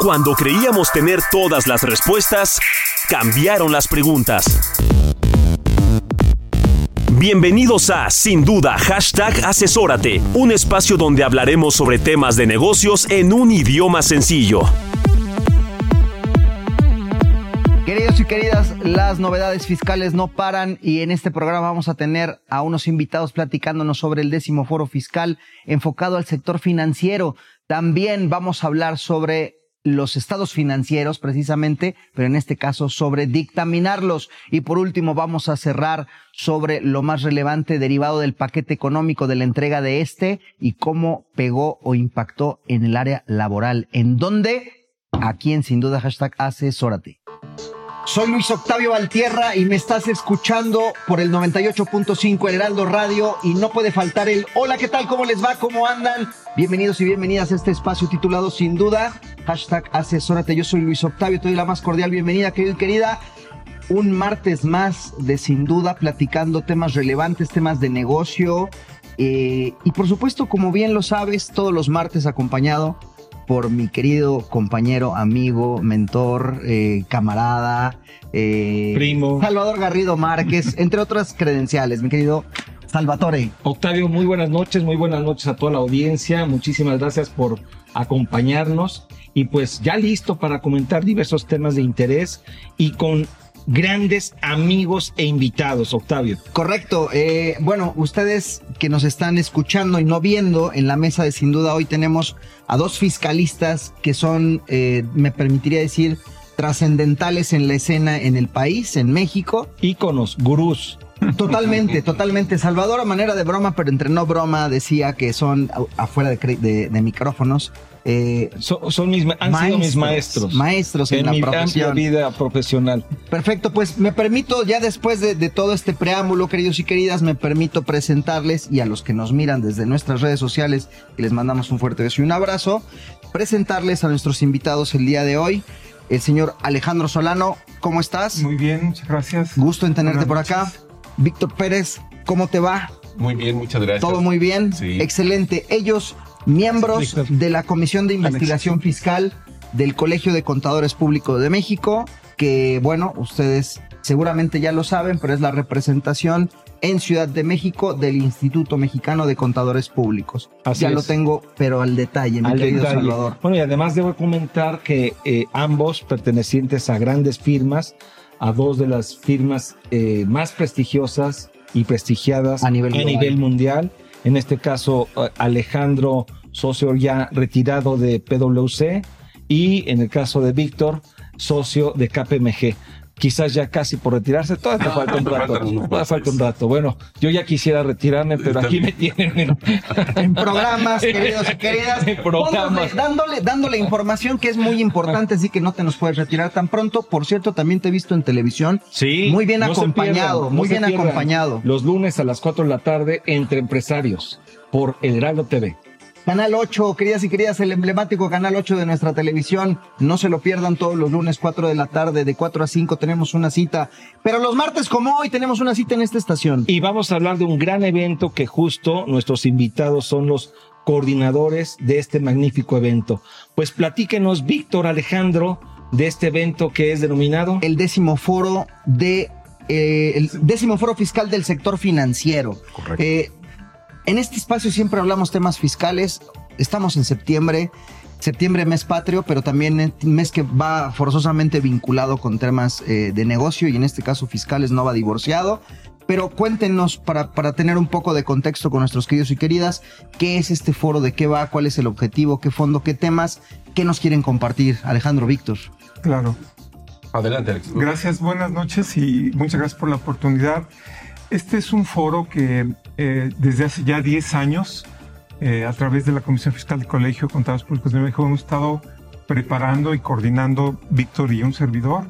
Cuando creíamos tener todas las respuestas, cambiaron las preguntas. Bienvenidos a Sin Duda Hashtag Asesórate, un espacio donde hablaremos sobre temas de negocios en un idioma sencillo. Queridos y queridas, las novedades fiscales no paran y en este programa vamos a tener a unos invitados platicándonos sobre el décimo foro fiscal enfocado al sector financiero. También vamos a hablar sobre los estados financieros precisamente, pero en este caso sobre dictaminarlos. Y por último vamos a cerrar sobre lo más relevante derivado del paquete económico de la entrega de este y cómo pegó o impactó en el área laboral. ¿En dónde? Aquí en Sin Duda Hashtag Asesórate. Soy Luis Octavio Valtierra y me estás escuchando por el 98.5 El Heraldo Radio y no puede faltar el hola, ¿qué tal? ¿Cómo les va? ¿Cómo andan? Bienvenidos y bienvenidas a este espacio titulado Sin Duda, hashtag asesórate. Yo soy Luis Octavio, te doy la más cordial bienvenida, querido y querida. Un martes más de Sin Duda platicando temas relevantes, temas de negocio eh, y por supuesto, como bien lo sabes, todos los martes acompañado por mi querido compañero, amigo, mentor, eh, camarada, eh, Primo. Salvador Garrido Márquez, entre otras credenciales, mi querido Salvatore. Octavio, muy buenas noches, muy buenas noches a toda la audiencia. Muchísimas gracias por acompañarnos y pues ya listo para comentar diversos temas de interés y con grandes amigos e invitados, Octavio. Correcto. Eh, bueno, ustedes que nos están escuchando y no viendo en la mesa de sin duda hoy tenemos a dos fiscalistas que son, eh, me permitiría decir, trascendentales en la escena en el país, en México. Íconos, gurús. Totalmente, totalmente. Salvador, a manera de broma, pero entre no broma, decía que son afuera de, de, de micrófonos. Eh, son, son mis, han maestros, sido mis maestros. Maestros en, en la mi profesión. vida profesional. Perfecto, pues me permito, ya después de, de, todo este preámbulo, queridos y queridas, me permito presentarles y a los que nos miran desde nuestras redes sociales, y les mandamos un fuerte beso y un abrazo, presentarles a nuestros invitados el día de hoy. El señor Alejandro Solano, ¿cómo estás? Muy bien, muchas gracias. Gusto en tenerte por acá. Víctor Pérez, ¿cómo te va? Muy bien, muchas gracias. Todo muy bien. Sí. Excelente. Ellos, miembros de la Comisión de Investigación Fiscal del Colegio de Contadores Públicos de México, que bueno, ustedes seguramente ya lo saben, pero es la representación en Ciudad de México del Instituto Mexicano de Contadores Públicos. Así ya es. lo tengo, pero al detalle, mi Al querido detalle. Salvador. Bueno, y además debo comentar que eh, ambos pertenecientes a grandes firmas, a dos de las firmas eh, más prestigiosas y prestigiadas A nivel global. mundial. En este caso, eh, Alejandro, socio ya retirado de PwC, y en el caso de Víctor, socio de KPMG. Quizás ya casi por retirarse, todavía te falta un rato. Todavía falta un rato. Bueno, yo ya quisiera retirarme, pero aquí me tienen en, en programas, queridos y queridas. En programas. Póngale, Dándole, dándole información que es muy importante, así que no te nos puedes retirar tan pronto. Por cierto, también te he visto en televisión. Sí. Muy bien no acompañado, pierdan, no muy bien acompañado. Los lunes a las 4 de la tarde entre empresarios por El Heraldo TV. Canal 8, queridas y queridas, el emblemático Canal 8 de nuestra televisión. No se lo pierdan todos los lunes, 4 de la tarde, de 4 a 5 tenemos una cita. Pero los martes como hoy tenemos una cita en esta estación. Y vamos a hablar de un gran evento que justo nuestros invitados son los coordinadores de este magnífico evento. Pues platíquenos, Víctor Alejandro, de este evento que es denominado. El décimo foro de eh, el décimo foro fiscal del sector financiero. Correcto. Eh, en este espacio siempre hablamos temas fiscales. Estamos en septiembre. Septiembre mes patrio, pero también es mes que va forzosamente vinculado con temas eh, de negocio y en este caso fiscales no va divorciado. Pero cuéntenos para, para tener un poco de contexto con nuestros queridos y queridas, qué es este foro, de qué va, cuál es el objetivo, qué fondo, qué temas, qué nos quieren compartir. Alejandro Víctor. Claro. Adelante, Alex. Gracias, buenas noches y muchas gracias por la oportunidad. Este es un foro que eh, desde hace ya 10 años eh, a través de la Comisión Fiscal del Colegio de Contados Públicos de México, hemos estado preparando y coordinando Víctor y un servidor.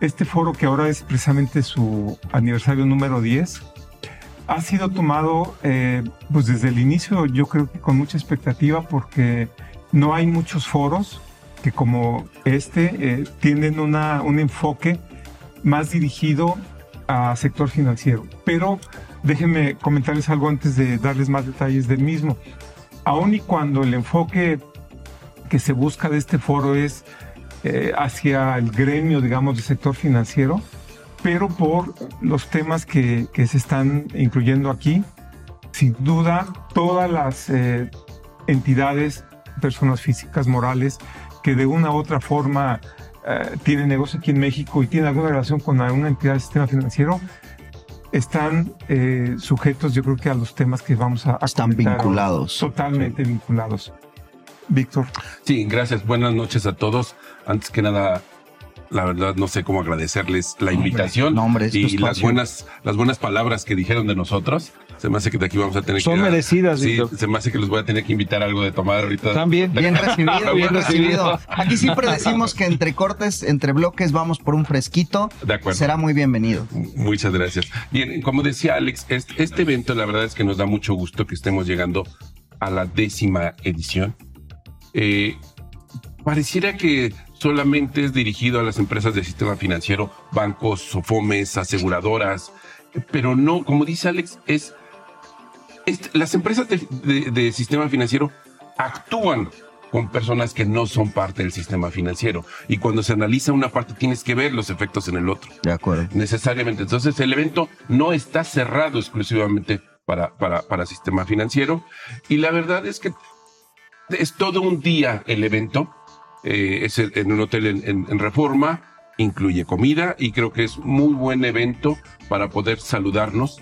Este foro, que ahora es precisamente su aniversario número 10, ha sido tomado eh, pues desde el inicio, yo creo que con mucha expectativa, porque no hay muchos foros que como este eh, tienen una, un enfoque más dirigido a sector financiero. Pero déjenme comentarles algo antes de darles más detalles del mismo. Aun y cuando el enfoque que se busca de este foro es eh, hacia el gremio, digamos, del sector financiero, pero por los temas que, se están incluyendo aquí, sin duda, todas las eh, entidades, personas físicas, morales, que de una u otra forma eh, tienen negocio aquí en México y tienen alguna relación con alguna entidad del sistema financiero, están eh, sujetos, yo creo que a los temas que vamos a, a Están comentar vinculados. Totalmente vinculados. Víctor. Sí, gracias. Buenas noches a todos. Antes que nada, la verdad no sé cómo agradecerles la invitación no, hombre, y las buenas, las buenas palabras que dijeron de nosotros. Se me hace que de aquí vamos a tener Son que... merecidas, Sí, se me hace que les voy a tener que invitar algo de tomar ahorita. También. Bien recibido, bien recibido. Aquí siempre decimos que entre cortes, entre bloques, vamos por un fresquito. De acuerdo. Será muy bienvenido. Muchas gracias. Bien, como decía Alex, este, este evento la verdad es que nos da mucho gusto que estemos llegando a la décima edición. Eh, pareciera que solamente es dirigido a las empresas del sistema financiero, bancos, sofomes, aseguradoras, pero no, como dice Alex, es- las empresas de, de- de sistema financiero actúan con personas que no son parte del sistema financiero. Y cuando se analiza una parte, tienes que ver los efectos en el otro De acuerdo. necesariamente. Entonces, el evento no está cerrado exclusivamente para, para, para sistema financiero. Y la verdad es que es todo un día el evento. Eh, es en un hotel en, en- en Reforma, incluye comida y creo que es muy buen evento para poder saludarnos.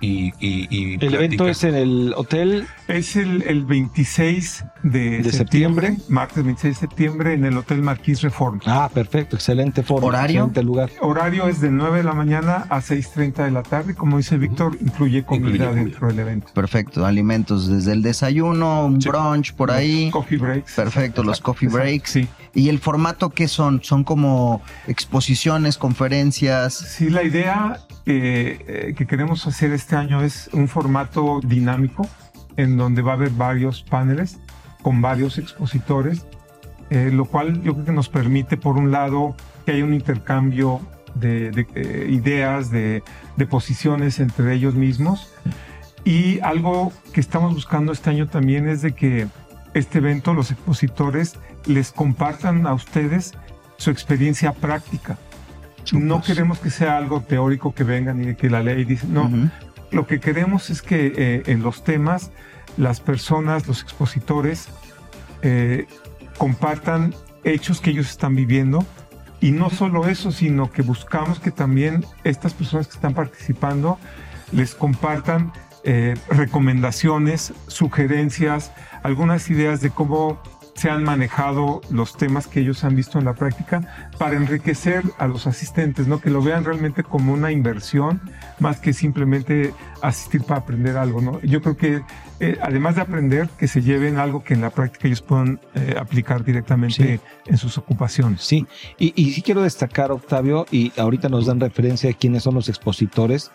Y, y, y El evento es en el hotel. Es el, el 26 de, ¿De septiembre, septiembre? martes 26 de septiembre, en el Hotel Marquis Reforma. Ah, perfecto, excelente foro. ¿Horario? Excelente lugar. Horario es de 9 de la mañana a 6.30 de la tarde. Como dice Víctor, incluye comida Incluye comida. dentro del evento. Perfecto. Alimentos desde el desayuno, un Sí. brunch por ahí. Coffee breaks. Perfecto, los coffee Exacto, breaks. Sí. ¿Y el formato qué son? ¿Son como exposiciones, conferencias? Sí, la idea eh, eh, que queremos hacer este año es un formato dinámico en donde va a haber varios paneles con varios expositores, eh, lo cual yo creo que nos permite, por un lado, que haya un intercambio de, de, eh, ideas, de, de posiciones entre ellos mismos. Y algo que estamos buscando este año también es de que este evento, los expositores, les compartan a ustedes su experiencia práctica. No queremos que sea algo teórico que vengan y que la ley dice, no, lo que queremos es que eh, en los temas las personas, los expositores, eh, compartan hechos que ellos están viviendo. Y no solo eso, sino que buscamos que también estas personas que están participando les compartan eh, recomendaciones, sugerencias, algunas ideas de cómo se han manejado los temas que ellos han visto en la práctica para enriquecer a los asistentes, ¿no? Que lo vean realmente como una inversión más que simplemente asistir para aprender algo, ¿no? Yo creo que eh, además de aprender, que se lleven algo que en la práctica ellos puedan eh, aplicar directamente Sí. en sus ocupaciones. Sí, y, y sí quiero destacar, Octavio, y ahorita nos dan referencia de quiénes son los expositores,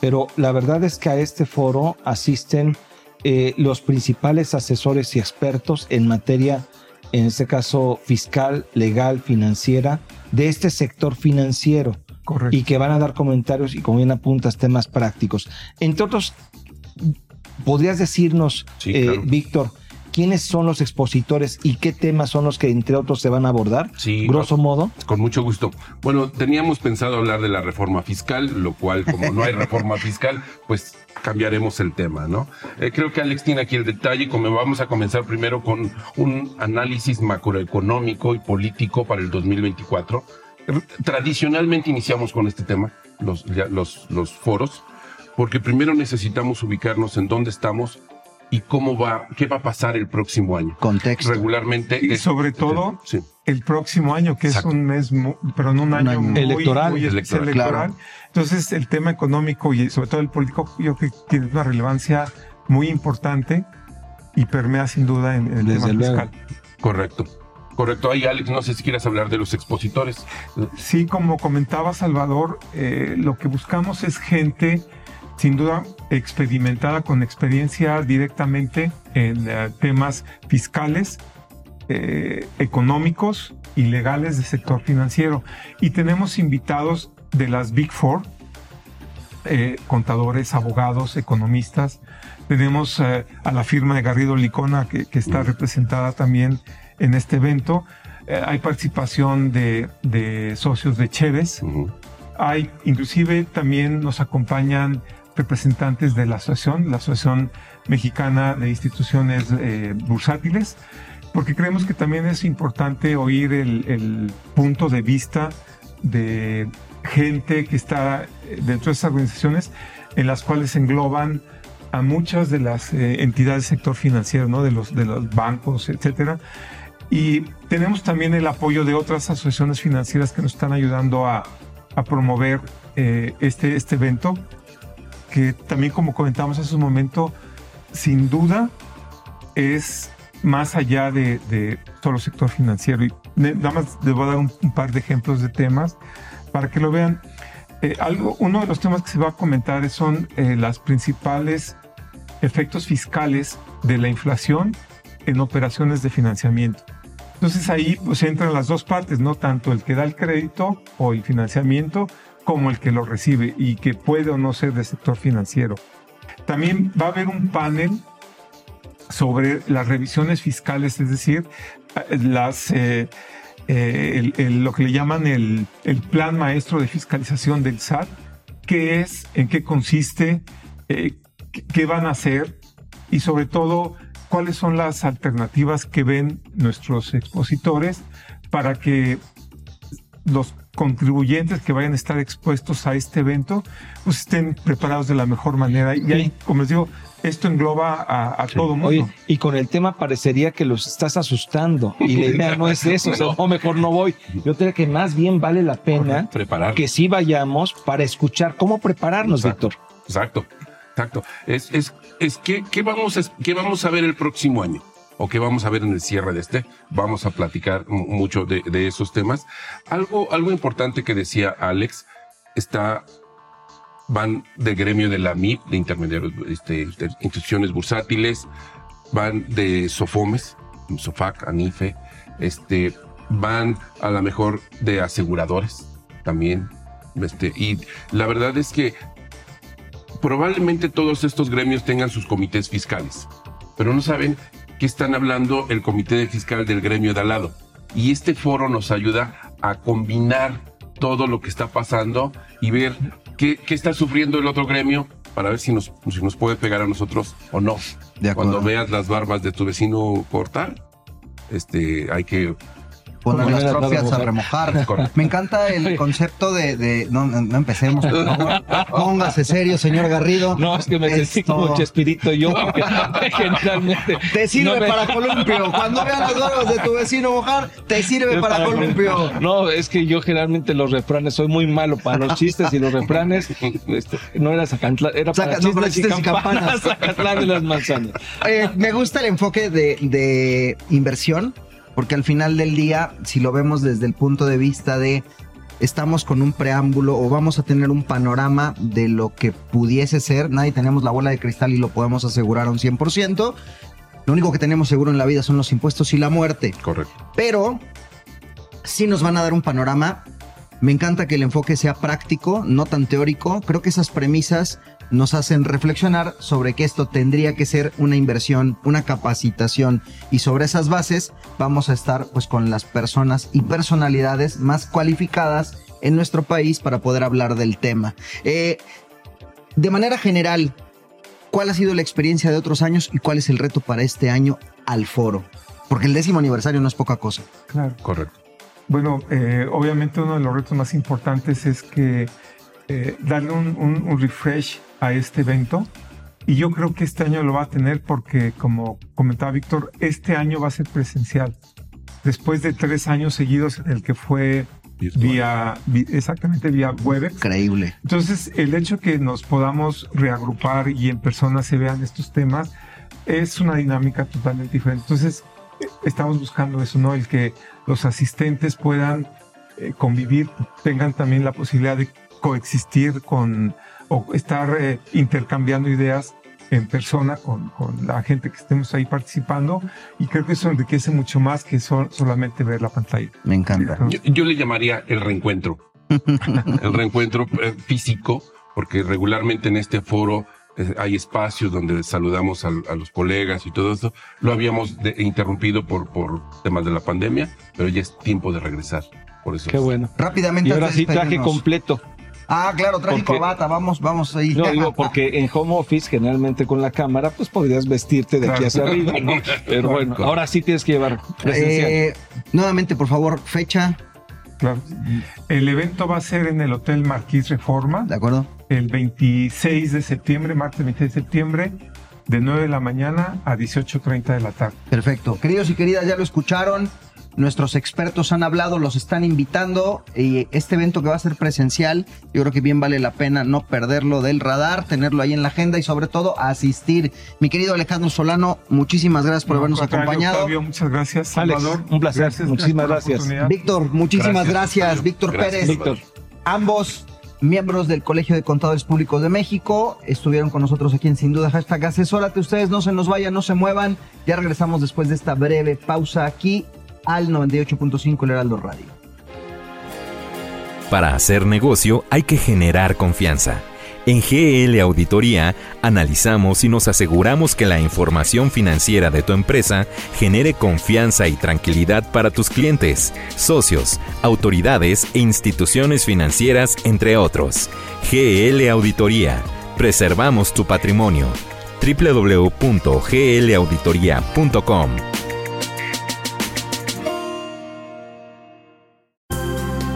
pero la verdad es que a este foro asisten eh, los principales asesores y expertos en materia, en este caso fiscal, legal, financiera, de este sector financiero Correcto. y que van a dar comentarios y como bien apuntas, temas prácticos. Entre otros, ¿podrías decirnos, Sí, eh, claro. Víctor, quiénes son los expositores y qué temas son los que entre otros se van a abordar? Sí, Grosso modo. Con mucho gusto. Bueno, teníamos pensado hablar de la reforma fiscal, lo cual, como no hay reforma fiscal, pues cambiaremos el tema, ¿no? Eh, creo que Alex tiene aquí el detalle, vamos a comenzar primero con un análisis macroeconómico y político para el 2024. Eh, Tradicionalmente iniciamos con este tema, los, los, los foros, porque primero necesitamos ubicarnos en dónde estamos y cómo va, qué va a pasar el próximo año. Contexto. Regularmente. Y es- sobre todo, Sí. el próximo año, que Exacto. es un mes, pero en un año año. muy, Electoral. muy Electoral, electoral. Entonces, el tema económico y sobre todo el político, yo creo que tiene una relevancia muy importante y permea sin duda en, en el Desde tema luego. fiscal. Correcto. Correcto. Ahí, Alex, no sé si quieras hablar de los expositores. Sí, como comentaba Salvador, eh, lo que buscamos es gente sin duda experimentada con experiencia directamente en eh, temas fiscales, eh, económicos y legales del sector financiero. Y tenemos invitados de las Big Four, eh, contadores, abogados, economistas. Tenemos eh, a la firma de Garrido Licona que, que está representada también en este evento. Eh, hay participación de, de socios de Cheves. Hay, inclusive también nos acompañan representantes de la asociación, la Asociación Mexicana de Instituciones eh, Bursátiles, porque creemos que también es importante oír el, punto de vista de gente que está eh, dentro de estas organizaciones en las cuales engloban a muchas de las eh, entidades del sector financiero, ¿no? de, los, de los bancos, etcétera. Y tenemos también el apoyo de otras asociaciones financieras que nos están ayudando a, a promover este, este evento, que también como comentamos hace un momento, sin duda es más allá de, de solo sector financiero. Y nada más les voy a dar un, un par de ejemplos de temas para que lo vean. Eh, algo, uno de los temas que se va a comentar son eh, las principales efectos fiscales de la inflación en operaciones de financiamiento. Entonces ahí pues entran las dos partes, no tanto el que da el crédito o el financiamiento como el que lo recibe y que puede o no ser del sector financiero. También va a haber un panel sobre las revisiones fiscales, es decir, las, eh, eh, lo que le llaman el, plan maestro de fiscalización del SAT, qué es, en qué consiste, eh, qué van a hacer y sobre todo cuáles son las alternativas que ven nuestros expositores para que los contribuyentes que vayan a estar expuestos a este evento pues estén preparados de la mejor manera. Y ahí, como les digo, esto engloba a, a todo mundo. Oye, y con el tema parecería que los estás asustando. Y la idea no es eso. O sea, no, mejor no voy. Yo creo que más bien vale la pena Preparar. que sí vayamos para escuchar cómo prepararnos, Exacto. Víctor. Exacto, exacto. Es, es, es que, ¿qué vamos, a, qué vamos a ver el próximo año? ¿O qué vamos a ver en el cierre de este? Vamos a platicar mu- mucho de, esos temas. Algo, algo importante que decía Alex, está, van del gremio de la MIP, de intermediarios, este, instituciones bursátiles, van de SOFOMES, SOFAC, ANIFE, este, van a la mejor de aseguradores también. Este, y la verdad es que probablemente todos estos gremios tengan sus comités fiscales, pero no saben qué están hablando el comité fiscal del gremio de al lado. Y este foro nos ayuda a combinar todo lo que está pasando y ver qué, qué está sufriendo el otro gremio para ver si nos, si nos puede pegar a nosotros o no. De acuerdo. Cuando veas las barbas de tu vecino cortar, este, hay que Poner las a propias a remojar. Me encanta el concepto de, de- no, no, no empecemos. por favor. Póngase serio, señor Garrido. No, es que me sentí Esto- como Chespirito yo, porque generalmente. Te sirve no me- para columpio. Cuando veas las barbas de tu vecino mojar, te sirve para columpio. No, es que yo generalmente los refranes soy muy malo para los chistes y los refranes este, no era Zacatlán, era para Saca- no, para chistes, chistes y campanas. De las manzanas. Eh, me gusta el enfoque de, de inversión, porque al final del día, si lo vemos desde el punto de vista de estamos con un preámbulo o vamos a tener un panorama de lo que pudiese ser, nadie tenemos la bola de cristal y lo podemos asegurar a un 100%. Lo único que tenemos seguro en la vida son los impuestos y la muerte. correcto. pero sí nos van a dar un panorama. Me encanta que el enfoque sea práctico, no tan teórico. Creo que esas premisas nos hacen reflexionar sobre que esto tendría que ser una inversión, una capacitación y sobre esas bases vamos a estar pues con las personas y personalidades más cualificadas en nuestro país para poder hablar del tema. Eh, de manera general, ¿cuál ha sido la experiencia de otros años y cuál es el reto para este año al foro? Porque el décimo aniversario no es poca cosa. Claro. Correcto. Bueno, eh, obviamente uno de los retos más importantes es que eh, darle un, un- un refresh a este evento. Y yo creo que este año lo va a tener porque, como comentaba Víctor, este año va a ser presencial. Después de tres años seguidos en el que fue Virtual. vía, exactamente vía Webex. Increíble. Entonces, el hecho que nos podamos reagrupar y en persona se vean estos temas, es una dinámica totalmente diferente. Entonces, eh, estamos buscando eso, ¿no? El que los asistentes puedan eh, convivir, tengan también la posibilidad de coexistir con o estar eh, intercambiando ideas en persona con, con, la gente que estemos ahí participando y creo que eso enriquece mucho más que solamente ver la pantalla. Me encanta. Yo, yo le llamaría el reencuentro. el reencuentro físico, porque regularmente en este foro hay espacios donde saludamos a, los colegas y todo eso. Lo habíamos interrumpido por, por temas de la pandemia, pero ya es tiempo de regresar. Por eso. Qué bueno. Rápidamente. Y ahora sí, traje completo. Ah, claro, traje corbata, vamos, vamos ahí. No, digo, porque en home office, generalmente con la cámara, pues podrías vestirte de aquí hacia arriba, ¿no? Pero bueno, ahora sí tienes que llevar presencial. Eh, nuevamente, por favor, fecha. Claro. El evento va a ser en el Hotel Marquis Reforma. De acuerdo el 26 de septiembre, martes 26 de septiembre, de 9 de la mañana a 18.30 de la tarde. Perfecto. Queridos y queridas, ya lo escucharon. Nuestros expertos han hablado, los están invitando. Y este evento que va a ser presencial, yo creo que bien vale la pena no perderlo del radar, tenerlo ahí en la agenda y sobre todo asistir. Mi querido Alejandro Solano, muchísimas gracias por habernos acompañado. muchas gracias. Salvador, un placer. muchísimas gracias. Víctor, muchísimas gracias. Víctor Pérez. Víctor. Ambos miembros del Colegio de Contadores Públicos de México. Estuvieron con nosotros aquí en Sin Duda Hashtag Asesórate. Ustedes no se nos vayan, no se muevan. Ya regresamos después de esta breve pausa aquí al 98.5 El Heraldo Radio. Para hacer negocio hay que generar confianza. En GL Auditoría analizamos y nos aseguramos que la información financiera de tu empresa genere confianza y tranquilidad para tus clientes, socios, autoridades e instituciones financieras, entre otros. GL Auditoría. Preservamos tu patrimonio. www.glauditoría.com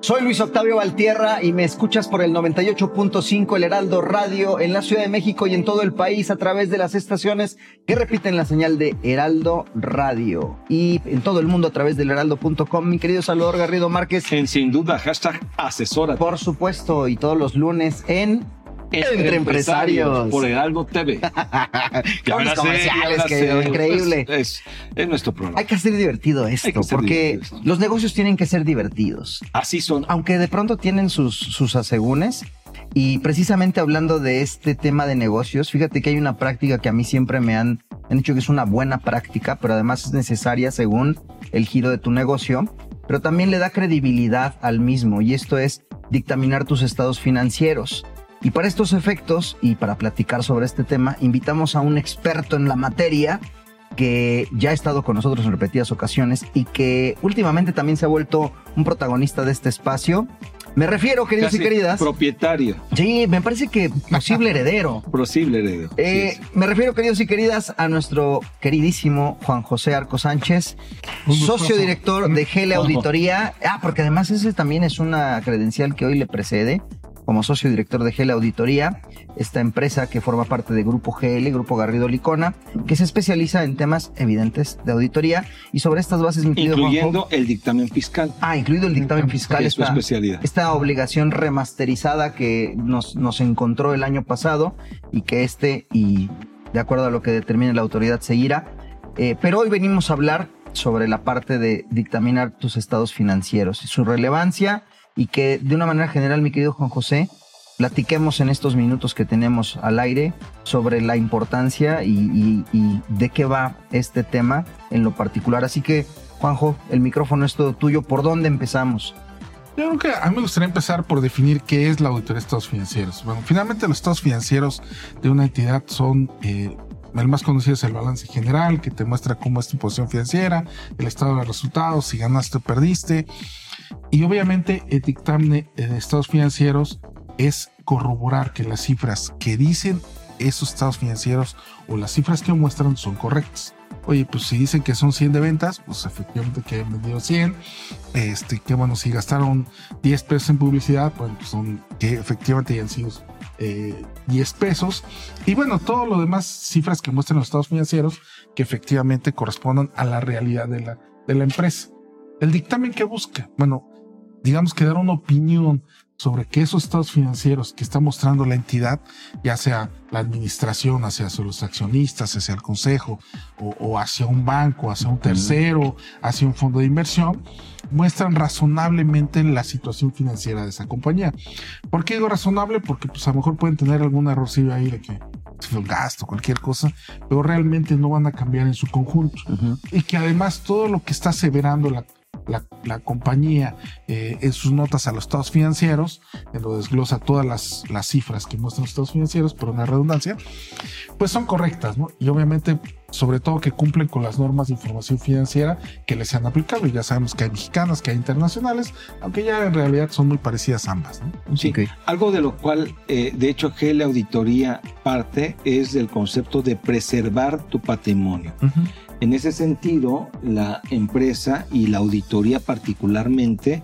soy Luis Octavio Valtierra y me escuchas por el 98.5 El Heraldo Radio en la Ciudad de México y en todo el país a través de las estaciones que repiten la señal de Heraldo Radio y en todo el mundo a través del heraldo.com. Mi querido Salvador Garrido Márquez. En sin duda, hashtag asesora. Por supuesto, y todos los lunes en entre, empresarios. Por Heraldo TV. Los comerciales, que increíble. Es, nuestro programa. Hay que hacer divertido esto, porque los negocios tienen que ser divertidos. Así son. Aunque de pronto tienen sus, sus asegúnes. Y precisamente hablando de este tema de negocios, fíjate que hay una práctica que a mí siempre me han, han dicho que es una buena práctica, pero además es necesaria según el giro de tu negocio, pero también le da credibilidad al mismo, y esto es dictaminar tus estados financieros. Y para estos efectos y para platicar sobre este tema, invitamos a un experto en la materia que ya ha estado con nosotros en repetidas ocasiones y que últimamente también se ha vuelto un protagonista de este espacio. Me refiero, queridos y queridas. Propietario. Sí, me parece que posible heredero. posible heredero. Eh, me refiero, queridos y queridas, a nuestro queridísimo Juan José Arco Sánchez, socio director de GL Auditoría. Ah, porque además ese también es una credencial que hoy le precede como socio director de GL Auditoría, esta empresa que forma parte de Grupo GL, Grupo Garrido Licona, que se especializa en temas evidentes de auditoría y sobre estas bases, incluyendo el dictamen fiscal. Ah, incluido el dictamen fiscal. Es su especialidad. Esta obligación remasterizada que nos, nos encontró el año pasado y que este, y de acuerdo a lo que determine la autoridad, seguirá. Eh, pero hoy venimos a hablar sobre la parte de dictaminar tus estados financieros y su relevancia y que de una manera general, mi querido Juan José, platiquemos en estos minutos que tenemos al aire sobre la importancia y, de qué va este tema en lo particular. Así que, Juanjo, el micrófono es todo tuyo. ¿Por dónde empezamos? Yo creo que a mí me gustaría empezar por definir qué es la auditoría de estados financieros. Bueno, finalmente los estados financieros de una entidad son eh, el más conocido es el balance general, que te muestra cómo es tu posición financiera, el estado de resultados, si ganaste o perdiste. Y obviamente el dictamen de estados financieros es corroborar que las cifras que dicen esos estados financieros o las cifras que muestran son correctas. Oye, pues si dicen que son 100 de ventas, pues efectivamente que han vendido 100. Este, que bueno, si gastaron 10 pesos en publicidad, pues son que efectivamente hayan sido eh, 10 pesos. Y bueno, todo lo demás, cifras que muestran los estados financieros, que efectivamente correspondan a la realidad de la, de la empresa. El dictamen que busca, bueno, digamos que dar una opinión sobre que esos estados financieros que está mostrando la entidad, ya sea la administración hacia los accionistas, hacia el consejo, o, hacia un banco, hacia un tercero, hacia un fondo de inversión, muestran razonablemente la situación financiera de esa compañía. ¿Por qué digo razonable? Porque pues a lo mejor pueden tener algún errorcillo ahí de que un gasto, cualquier cosa, pero realmente no van a cambiar en su conjunto. Y que además todo lo que está aseverando la la, compañía eh, en sus notas a los estados financieros, en lo desglosa todas las, las cifras que muestran los estados financieros, por una redundancia, pues son correctas, ¿no? Y obviamente, sobre todo que cumplen con las normas de información financiera que les han aplicado. Y ya sabemos que hay mexicanas, que hay internacionales, aunque ya en realidad son muy parecidas ambas, ¿no? Sí, algo de lo cual, eh, de hecho, GL Auditoría parte es del concepto de preservar tu patrimonio. En ese sentido, la empresa y la auditoría particularmente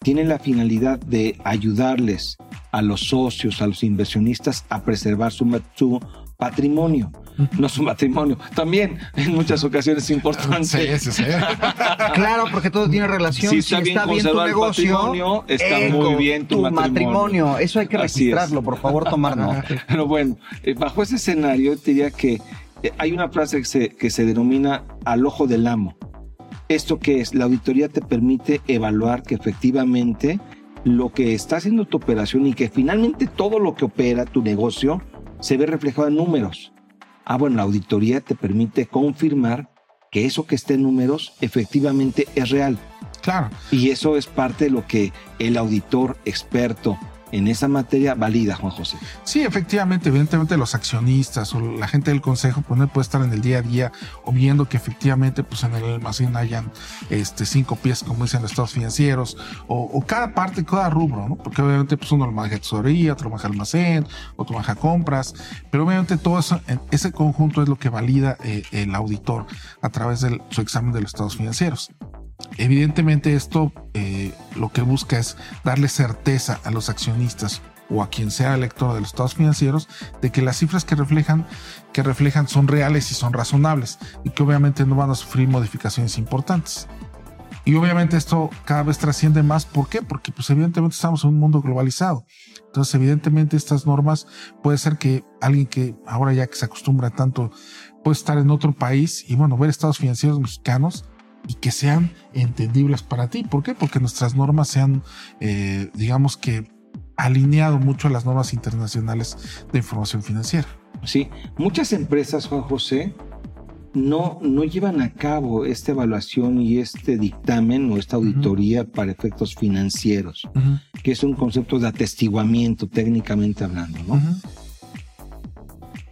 tienen la finalidad de ayudarles a los socios, a los inversionistas a preservar su, patrimonio. No su matrimonio. También en muchas ocasiones es importante. Sí, sí, claro, porque todo tiene relación. Si está, bien, tu negocio, está muy bien tu, matrimonio. Eso hay que registrarlo, por favor, tomar nota. Pero bueno, eh, bajo ese escenario, te diría que hay una frase que se, que se denomina al ojo del amo. ¿Esto que es? La auditoría te permite evaluar que efectivamente lo que está haciendo tu operación y que finalmente todo lo que opera tu negocio se ve reflejado en números. Ah, bueno, la auditoría te permite confirmar que eso que está en números efectivamente es real. Claro. Y eso es parte de lo que el auditor experto en esa materia valida, Juan José. Sí, efectivamente, evidentemente los accionistas o la gente del consejo pues no puede estar en el día a día o viendo que efectivamente pues en el almacén hayan este cinco pies como dicen los estados financieros o, cada parte, cada rubro, ¿no? Porque obviamente pues uno maneja tesorería, otro maneja almacén, otro maneja compras, pero obviamente todo eso, ese conjunto es lo que valida eh, el auditor a través de su examen de los estados financieros. Evidentemente esto eh, lo que busca es darle certeza a los accionistas o a quien sea lector de los estados financieros de que las cifras que reflejan, que reflejan son reales y son razonables y que obviamente no van a sufrir modificaciones importantes. Y obviamente esto cada vez trasciende más. ¿Por qué? Porque pues evidentemente estamos en un mundo globalizado. Entonces evidentemente estas normas puede ser que alguien que ahora ya que se acostumbra tanto puede estar en otro país y bueno, ver estados financieros mexicanos y que sean entendibles para ti. ¿Por qué? Porque nuestras normas se han, eh, digamos que, alineado mucho a las normas internacionales de información financiera. Sí, muchas empresas, Juan José, no, no llevan a cabo esta evaluación y este dictamen o esta auditoría para efectos financieros, que es un concepto de atestiguamiento técnicamente hablando, ¿no?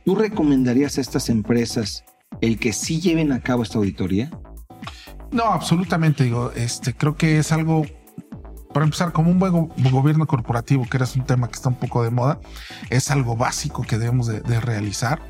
¿Tú recomendarías a estas empresas el que sí lleven a cabo esta auditoría? No, absolutamente. Digo, este, creo que es algo, para empezar, como un buen gobierno corporativo, que era un tema que está un poco de moda, es algo básico que debemos de, realizar.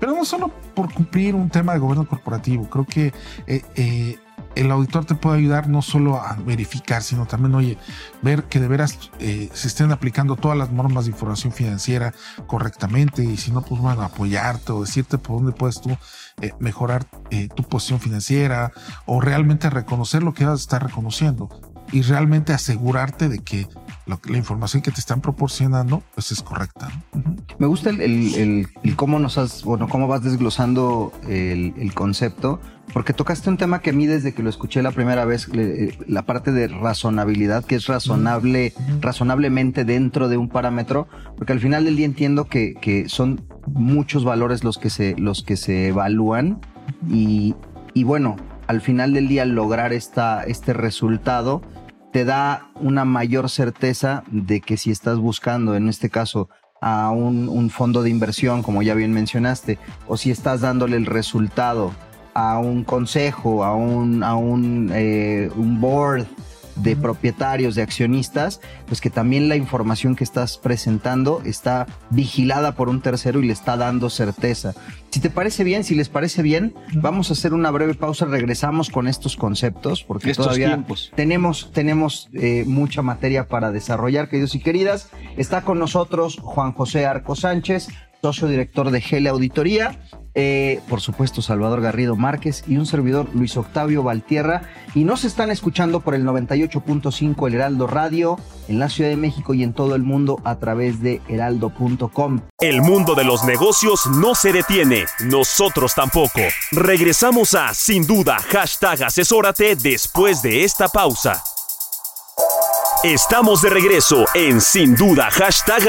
Pero no solo por cumplir un tema de gobierno corporativo, creo que eh, eh, el auditor te puede ayudar no solo a verificar, sino también, oye, ver que de veras eh, se estén aplicando todas las normas de información financiera correctamente y si no, pues bueno, apoyarte o decirte por dónde puedes tú eh, mejorar eh, tu posición financiera o realmente reconocer lo que vas a estar reconociendo y realmente asegurarte de que la información que te están proporcionando pues es correcta. Me gusta el, cómo nos has, bueno, cómo vas desglosando el, concepto, porque tocaste un tema que a mí desde que lo escuché la primera vez, eh, la parte de razonabilidad, que es razonable, razonablemente dentro de un parámetro, porque al final del día entiendo que, que son muchos valores los que se, los que se evalúan y, y bueno, al final del día lograr esta, este resultado te da una mayor certeza de que si estás buscando, en este caso, a un, fondo de inversión, como ya bien mencionaste, o si estás dándole el resultado a un consejo, a un, a un, eh, un board de propietarios, de accionistas, pues que también la información que estás presentando está vigilada por un tercero y le está dando certeza. Si te parece bien, si les parece bien, vamos a hacer una breve pausa, regresamos con estos conceptos, porque Estos todavía tiempos. tenemos, tenemos eh, mucha materia para desarrollar, queridos y queridas. Está con nosotros Juan José Arco Sánchez, socio director de GL Auditoría, eh, por supuesto Salvador Garrido Márquez y un servidor Luis Octavio Valtierra. Y nos están escuchando por el 98.5 El Heraldo Radio en la Ciudad de México y en todo el mundo a través de heraldo.com. El mundo de los negocios no se detiene, nosotros tampoco. Regresamos a Sin Duda, hashtag asesórate después de esta pausa. Estamos de regreso en Sin Duda, hashtag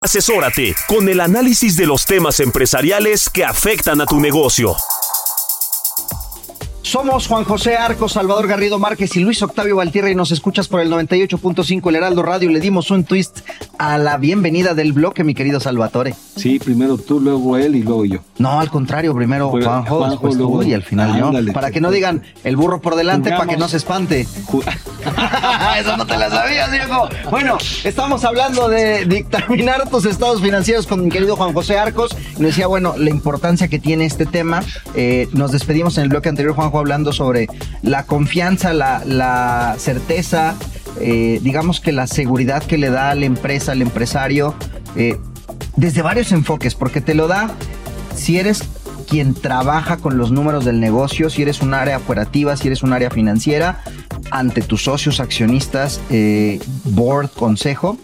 Asesórate con el análisis de los temas empresariales que afectan a tu negocio. Somos Juan José Arco, Salvador Garrido Márquez y Luis Octavio Valtierra y nos escuchas por el 98.5 El Heraldo Radio. Le dimos un twist a la bienvenida del bloque, mi querido Salvatore. Sí, primero tú, luego él y luego yo. No, al contrario, primero Fue Juanjo, Juanjo, después tú y al final yo. Ándale, Para que no digan el burro por delante, para que no se espante. Eso no te la sabías, viejo. Bueno, estamos hablando de dictaminar tus estados financieros con mi querido Juan José Arcos. Y nos decía, bueno, la importancia que tiene este tema. Eh, nos despedimos en el bloque anterior, Juanjo, hablando sobre la confianza, la, certeza, eh, digamos que la seguridad que le da a la empresa, al empresario, eh, desde varios enfoques, porque te lo da si eres quien trabaja con los números del negocio, si eres un área operativa, si eres un área financiera, ante tus socios accionistas, eh, board, consejo.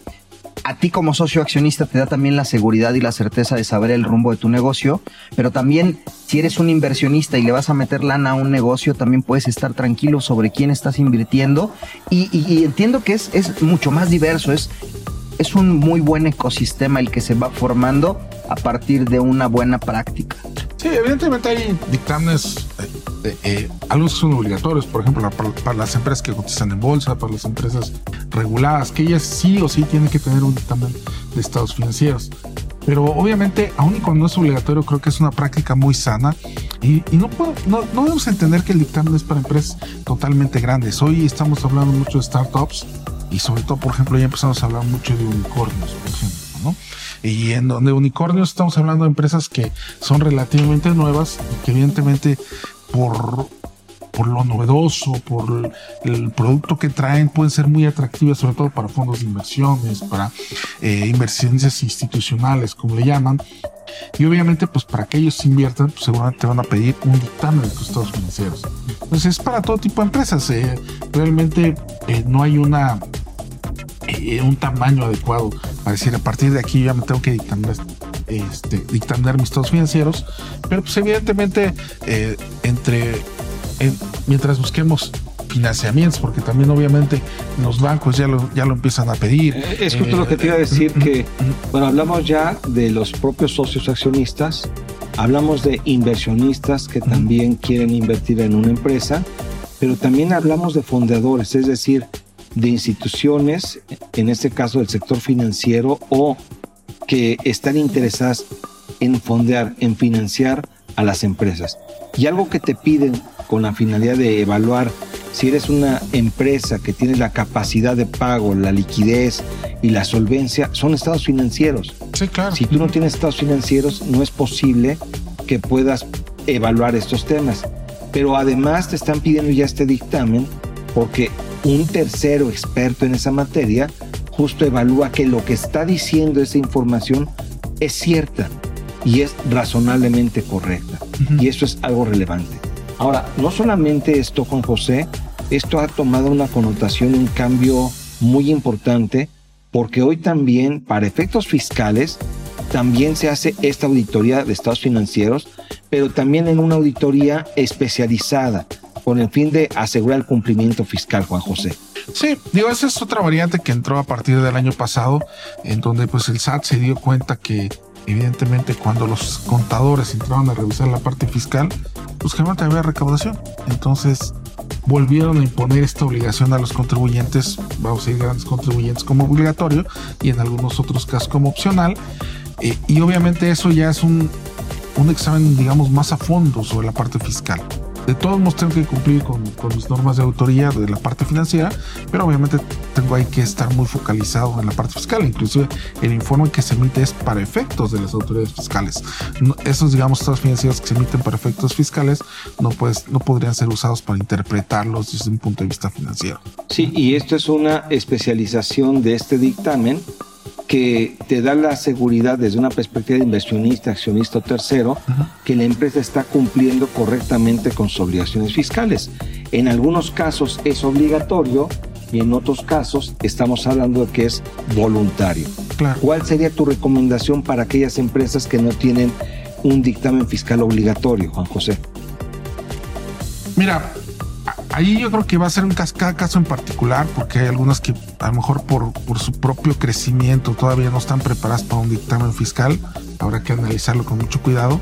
A ti como socio accionista te da también la seguridad y la certeza de saber el rumbo de tu negocio, pero también si eres un inversionista y le vas a meter lana a un negocio, también puedes estar tranquilo sobre quién estás invirtiendo. Y, entiendo que es, es mucho más diverso, es, es un muy buen ecosistema el que se va formando a partir de una buena práctica. Sí, evidentemente hay dictámenes, eh, eh, algunos que son obligatorios, por ejemplo, para, las empresas que cotizan en bolsa, para las empresas reguladas, que ellas sí o sí tienen que tener un dictamen de estados financieros. Pero obviamente, aun y cuando no es obligatorio, creo que es una práctica muy sana y, no, puedo- no debemos entender que el dictamen es para empresas totalmente grandes. Hoy estamos hablando mucho de startups y sobre todo, por ejemplo, ya empezamos a hablar mucho de unicornios, por ejemplo, ¿no? Y en donde unicornios estamos hablando de empresas que son relativamente nuevas y que evidentemente por, por lo novedoso, por el producto que traen, pueden ser muy atractivas, sobre todo para fondos de inversiones, para eh, inversiones institucionales, como le llaman. Y obviamente, pues para que ellos inviertan, pues seguramente te van a pedir un dictamen de tus estados financieros. Entonces es para todo tipo de empresas. eh, realmente eh, no hay una eh, un tamaño adecuado para decir a partir de aquí ya me tengo que dictaminar, este, dictaminar mis estados financieros. Pero pues evidentemente eh, entre en- mientras busquemos financiamientos, porque también obviamente los bancos ya lo, ya lo empiezan a pedir. Eh, Es justo lo que te iba a decir que, bueno, hablamos ya de los propios socios accionistas, hablamos de inversionistas que también quieren invertir en una empresa, pero también hablamos de fundadores, es decir, de instituciones, en este caso del sector financiero, o que están interesadas en fondear, en financiar a las empresas. Y algo que te piden con la finalidad de evaluar si eres una empresa que tiene la capacidad de pago, la liquidez y la solvencia, son estados financieros. Sí, claro. Si tú no tienes estados financieros, no es posible que puedas evaluar estos temas. Pero además te están pidiendo ya este dictamen porque un tercero experto en esa materia justo evalúa que lo que está diciendo esa información es cierta y es razonablemente correcta. Y eso es algo relevante. Ahora, no solamente esto, Juan José, esto ha tomado una connotación, un cambio muy importante, porque hoy también, para efectos fiscales, también se hace esta auditoría de estados financieros, pero también en una auditoría especializada, con el fin de asegurar el cumplimiento fiscal, Juan José. Sí, digo, esa es otra variante que entró a partir del año pasado, en donde pues el SAT se dio cuenta que evidentemente cuando los contadores entraban a revisar la parte fiscal, pues generalmente había recaudación. Entonces volvieron a imponer esta obligación a los contribuyentes, vamos a decir grandes contribuyentes como obligatorio y en algunos otros casos como opcional. Eh, y obviamente eso ya es un, un examen, digamos, más a fondo sobre la parte fiscal de todos modos tengo que cumplir con, mis normas de autoría de la parte financiera, pero obviamente tengo que estar muy focalizado en la parte fiscal. Inclusive el informe que se emite es para efectos de las autoridades fiscales. esos, digamos, estados financieros que se emiten para efectos fiscales no, pues, no podrían ser usados para interpretarlos desde un punto de vista financiero. Sí, y esto es una especialización de este dictamen que te da la seguridad desde una perspectiva de inversionista, accionista o tercero, que la empresa está cumpliendo correctamente con sus obligaciones fiscales. En algunos casos es obligatorio y en otros casos estamos hablando de que es voluntario. ¿Cuál sería tu recomendación para aquellas empresas que no tienen un dictamen fiscal obligatorio, Juan José? Mira, ahí yo creo que va a ser un cada caso en particular, porque hay algunas que a lo mejor por, por su propio crecimiento todavía no están preparadas para un dictamen fiscal. Habrá que analizarlo con mucho cuidado,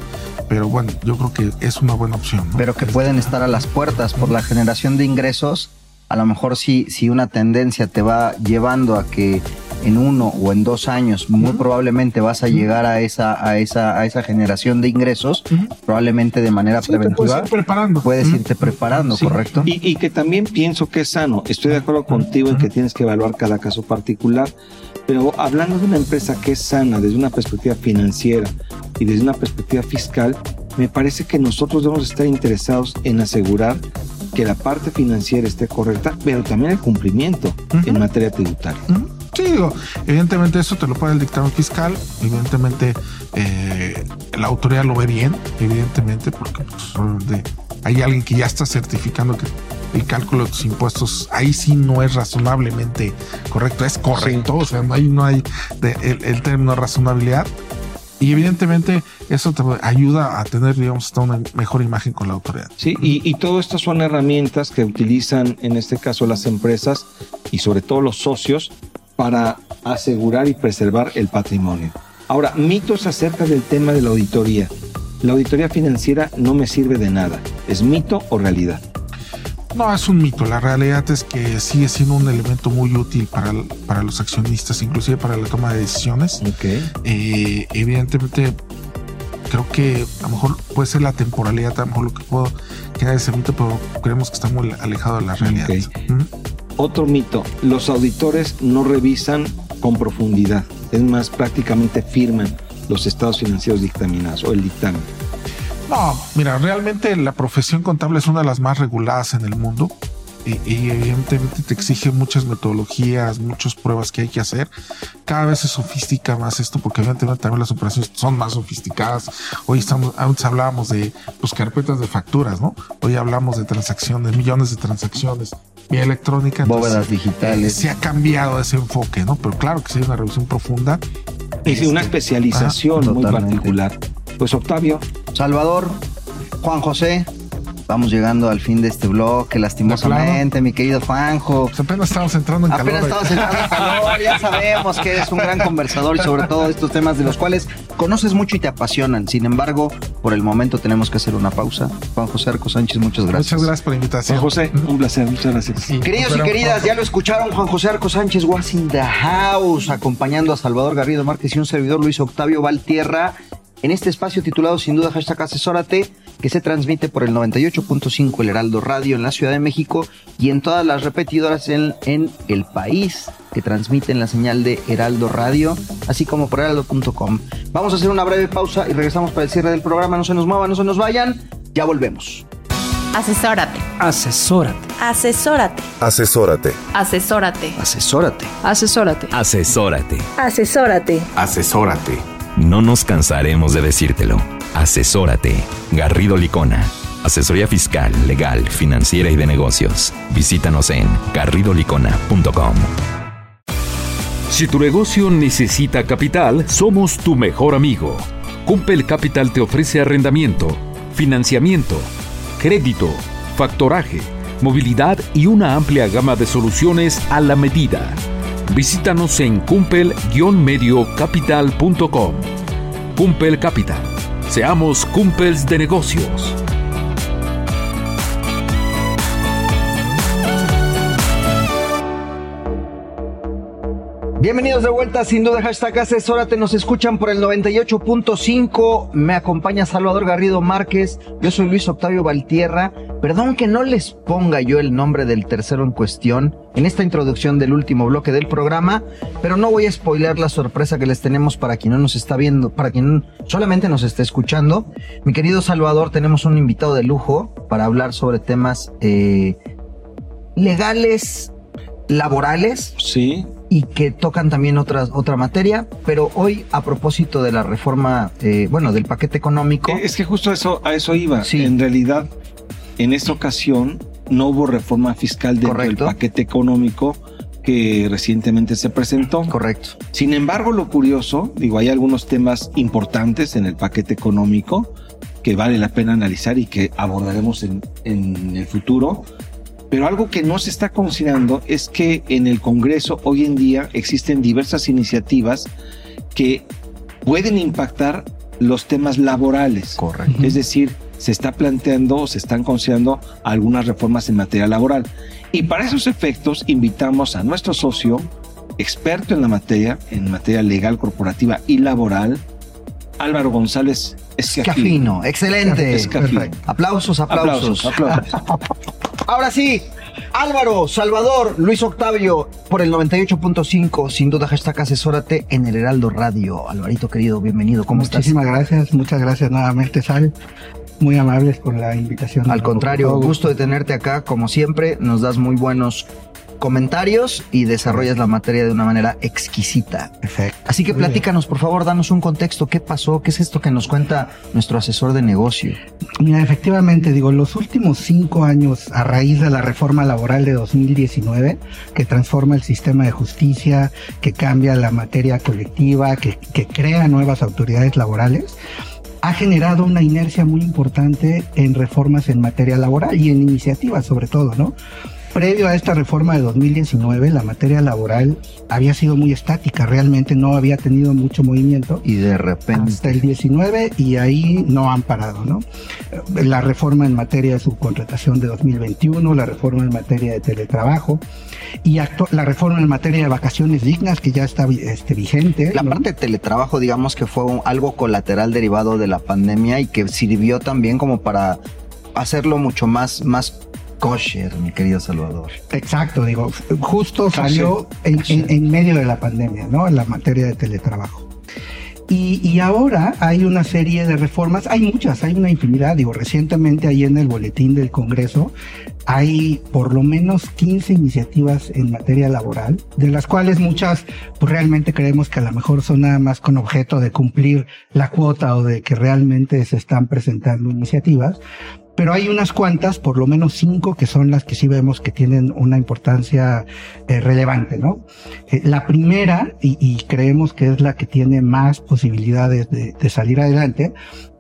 pero bueno, yo creo que es una buena opción. Pero que pueden estar a las puertas por la generación de ingresos. A lo mejor si, si una tendencia te va llevando a que en uno o en dos años muy probablemente vas a llegar a esa, a esa, a esa generación de ingresos, probablemente de manera preventiva. puedes ir preparando. Puedes irte preparando, ¿correcto? Y, que también pienso que es sano. Estoy de acuerdo contigo en que tienes que evaluar cada caso particular, pero hablando de una empresa que es sana desde una perspectiva financiera y desde una perspectiva fiscal, me parece que nosotros debemos estar interesados en asegurar que la parte financiera esté correcta, pero también el cumplimiento en materia tributaria. Sí, digo, evidentemente eso te lo puede el dictamen fiscal, evidentemente eh, la autoridad lo ve bien, evidentemente, porque pues, hay alguien que ya está certificando que el cálculo de tus impuestos ahí sí no es razonablemente correcto, es correcto, o sea, ahí no hay el, término razonabilidad. Y evidentemente eso te ayuda a tener, digamos, una mejor imagen con la autoridad. Sí, y, y todo esto son herramientas que utilizan en este caso las empresas y sobre todo los socios para asegurar y preservar el patrimonio. Ahora, mitos acerca del tema de la auditoría. La auditoría financiera no me sirve de nada. ¿Es mito o realidad? No, es un mito. La realidad es que sigue siendo un elemento muy útil para, para los accionistas, inclusive para la toma de decisiones. Okay. Eh, evidentemente, creo que a lo mejor puede ser la temporalidad, a lo mejor lo que puedo quedar ese mito, pero creemos que está muy alejado de la realidad. Otro mito, los auditores no revisan con profundidad, es más, prácticamente firman los estados financieros dictaminados o el dictamen. No, mira, realmente la profesión contable es una de las más reguladas en el mundo y, evidentemente te exige muchas metodologías, muchas pruebas que hay que hacer. Cada vez se sofistica más esto porque evidentemente también las operaciones son más sofisticadas. Hoy estamos, antes hablábamos de pues, carpetas de facturas, ¿no? Hoy hablamos de transacciones, millones de transacciones vía electrónica. Bóvedas digitales. Se ha cambiado ese enfoque, ¿no? Pero claro que sí hay una revisión profunda. Es una especialización muy particular. Pues Octavio. Salvador, Juan José, Vamos llegando al fin de este blog, que lastimosamente, mi querido Juanjo. Pues apenas estamos entrando en calor. Apenas estamos entrando en calor, ya sabemos que eres un gran conversador y sobre todo estos temas de los cuales conoces mucho y te apasionan. Sin embargo, por el momento tenemos que hacer una pausa. Juan José Arco Sánchez, muchas gracias. Muchas gracias por la invitación. Juan José, un placer, muchas gracias. Queridos y queridas, ya lo escucharon, Juan José Arco Sánchez was in the house, acompañando a Salvador Garrido Márquez y un servidor Luis Octavio Valtierra en este espacio titulado sin duda hashtag asesórate que se transmite por el 98.5 El Heraldo Radio en la Ciudad de México y en todas las repetidoras en, en el país que transmiten la señal de Heraldo Radio, así como por heraldo.com. Vamos a hacer una breve pausa y regresamos para el cierre del programa. No se nos muevan, no se nos vayan. Ya volvemos. Asesórate. Asesórate. Asesórate. Asesórate. Asesórate. Asesórate. Asesórate. Asesórate. Asesórate. Asesórate. No nos cansaremos de decírtelo. Asesórate. Garrido Licona. Asesoría fiscal, legal, financiera y de negocios. Visítanos en garridolicona.com. Si tu negocio necesita capital, somos tu mejor amigo. Cumpel Capital te ofrece arrendamiento, financiamiento, crédito, factoraje, movilidad y una amplia gama de soluciones a la medida. Visítanos en cumpel-mediocapital.com. Cumpel Capital. Seamos cumpels de negocios. Bienvenidos de vuelta, sin duda, hashtag asesórate, nos escuchan por el 98.5, me acompaña Salvador Garrido Márquez, yo soy Luis Octavio Valtierra, perdón que no les ponga yo el nombre del tercero en cuestión en esta introducción del último bloque del programa, pero no voy a spoiler la sorpresa que les tenemos para quien no nos está viendo, para quien solamente nos está escuchando. Mi querido Salvador, tenemos un invitado de lujo para hablar sobre temas eh, legales, laborales. Sí y que tocan también otras, otra materia, pero hoy a propósito de la reforma, eh, bueno, del paquete económico. Es que justo eso, a eso iba. Sí. En realidad, en esta ocasión no hubo reforma fiscal dentro Correcto. del paquete económico que recientemente se presentó. Correcto. Sin embargo, lo curioso, digo, hay algunos temas importantes en el paquete económico que vale la pena analizar y que abordaremos en, en el futuro. Pero algo que no se está considerando es que en el Congreso hoy en día existen diversas iniciativas que pueden impactar los temas laborales. Correcto. Es decir, se está planteando o se están considerando algunas reformas en materia laboral. Y para esos efectos invitamos a nuestro socio, experto en la materia, en materia legal, corporativa y laboral, Álvaro González Escafino. Excelente. Escafino. Aplausos, aplausos. aplausos, aplausos. Ahora sí, Álvaro, Salvador, Luis Octavio, por el 98.5, sin duda hashtag asesórate en el Heraldo Radio. Alvarito querido, bienvenido, ¿cómo Muchísimas estás? gracias, muchas gracias nuevamente, Sal. Muy amables por la invitación. Al contrario, gusto de tenerte acá, como siempre, nos das muy buenos comentarios y desarrollas la materia de una manera exquisita. Perfecto. Así que platícanos, por favor, danos un contexto. ¿Qué pasó? ¿Qué es esto que nos cuenta nuestro asesor de negocio? Mira, efectivamente, digo, los últimos cinco años, a raíz de la reforma laboral de 2019, que transforma el sistema de justicia, que cambia la materia colectiva, que, que crea nuevas autoridades laborales, ha generado una inercia muy importante en reformas en materia laboral y en iniciativas sobre todo, ¿no? Previo a esta reforma de 2019, la materia laboral había sido muy estática, realmente no había tenido mucho movimiento. Y de repente. Hasta el 19 y ahí no han parado, ¿no? La reforma en materia de subcontratación de 2021, la reforma en materia de teletrabajo y la reforma en materia de vacaciones dignas que ya está este, vigente. La ¿no? parte de teletrabajo, digamos que fue un, algo colateral derivado de la pandemia y que sirvió también como para hacerlo mucho más, más kosher, mi querido Salvador. Exacto, digo, justo salió en, en, en, medio de la pandemia, ¿no? En la materia de teletrabajo. Y, y, ahora hay una serie de reformas, hay muchas, hay una infinidad, digo, recientemente ahí en el boletín del Congreso hay por lo menos 15 iniciativas en materia laboral, de las cuales muchas pues realmente creemos que a lo mejor son nada más con objeto de cumplir la cuota o de que realmente se están presentando iniciativas, pero hay unas cuantas, por lo menos cinco, que son las que sí vemos que tienen una importancia eh, relevante, ¿no? Eh, la primera, y, creemos que es la que tiene más posibilidades de, salir adelante,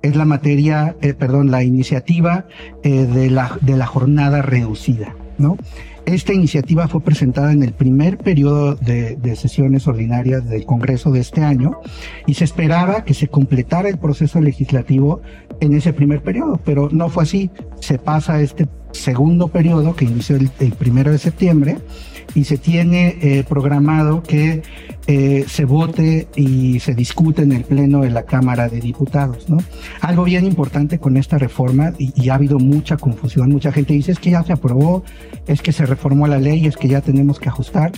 es la materia, eh, perdón, la iniciativa de, la, de la jornada reducida, ¿no? Esta iniciativa fue presentada en el primer periodo de, sesiones ordinarias del Congreso de este año y se esperaba que se completara el proceso legislativo en ese primer periodo, pero no fue así. Se pasa este segundo periodo que inició el primero de septiembre y se tiene eh, programado que eh, se vote y se discute en el Pleno de la Cámara de Diputados. ¿no? Algo bien importante con esta reforma, y, y ha habido mucha confusión, mucha gente dice es que ya se aprobó, es que se reformó la ley, es que ya tenemos que ajustar.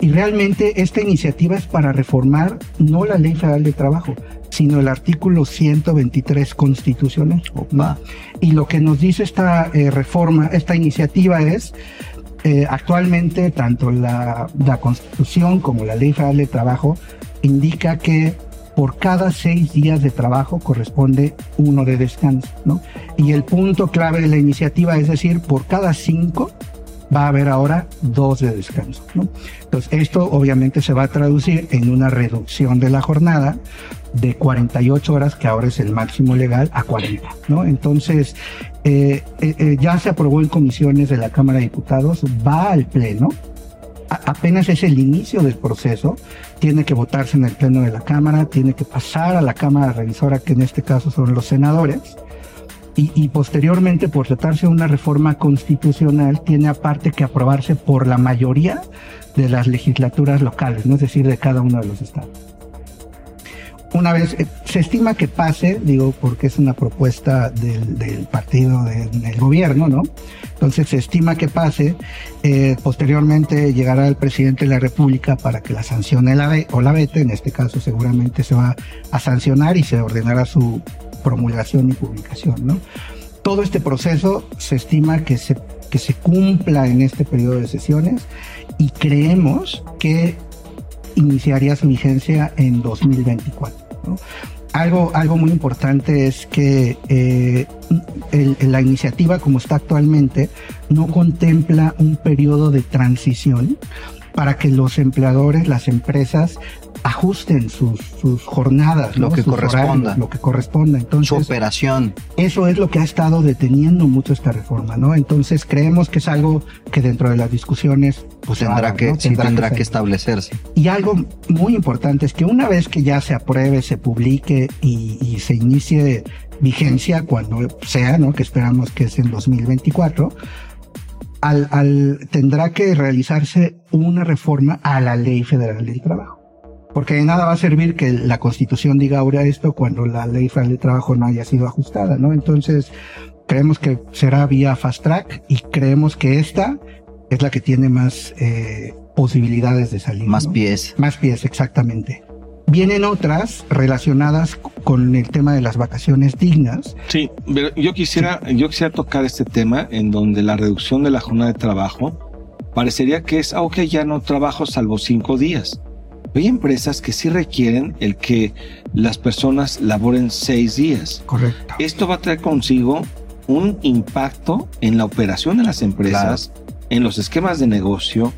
Y realmente esta iniciativa es para reformar no la Ley Federal de Trabajo, sino el artículo 123 constitucional. ¿no? Y lo que nos dice esta eh, reforma, esta iniciativa es, eh, actualmente tanto la, la Constitución como la Ley Federal de Trabajo indica que por cada seis días de trabajo corresponde uno de descanso, ¿no? Y el punto clave de la iniciativa es decir, por cada cinco va a haber ahora dos de descanso. ¿no? Entonces, esto obviamente se va a traducir en una reducción de la jornada de 48 horas, que ahora es el máximo legal, a 40. ¿no? Entonces, eh, eh, ya se aprobó en comisiones de la Cámara de Diputados, va al Pleno, apenas es el inicio del proceso, tiene que votarse en el Pleno de la Cámara, tiene que pasar a la Cámara Revisora, que en este caso son los senadores, y, y posteriormente, por tratarse de una reforma constitucional, tiene aparte que aprobarse por la mayoría de las legislaturas locales, ¿no? es decir, de cada uno de los estados. Una vez, eh, se estima que pase, digo, porque es una propuesta del, partido de- del gobierno, ¿no? Entonces se estima que pase, eh, posteriormente llegará el presidente de la República para que la sancione la o la vete, en este caso seguramente se va a sancionar y se ordenará su promulgación y publicación, ¿no? Todo este proceso se estima que se, que se cumpla en este periodo de sesiones y creemos que iniciaría su vigencia en 2024. ¿no? Algo, algo muy importante es que eh, la iniciativa como está actualmente no contempla un periodo de transición para que los empleadores, las empresas ajusten sus, sus jornadas, Lo ¿no? que Sus corresponda. horarios, lo que corresponda. Entonces, Su operación. eso es lo que ha estado deteniendo mucho esta reforma, ¿no? Entonces creemos que es algo que dentro de las discusiones pues, Tendrá que, ¿no? sí, tendrá ser. que establecerse. Y algo muy importante es que una vez que ya se apruebe, se publique y, y se inicie vigencia cuando sea, ¿no? Que esperamos que es en 2024, al, al- tendrá que realizarse una reforma a la Ley Federal del Trabajo. Porque de nada va a servir que la Constitución diga ahora esto cuando la Ley Federal del Trabajo no haya sido ajustada, ¿no? Entonces, creemos que será vía fast track y creemos que esta es la que tiene más eh, posibilidades de salir. Más ¿no? pies. Más pies, exactamente. Vienen otras relacionadas con el tema de las vacaciones dignas. Sí, pero yo quisiera, yo quisiera tocar este tema en donde la reducción de la jornada de trabajo parecería que es, ah, ok, ya no trabajo salvo cinco días. Hay empresas que sí requieren el que las personas laboren seis días. Correcto. Esto va a traer consigo un impacto en la operación de las empresas, en los esquemas de negocio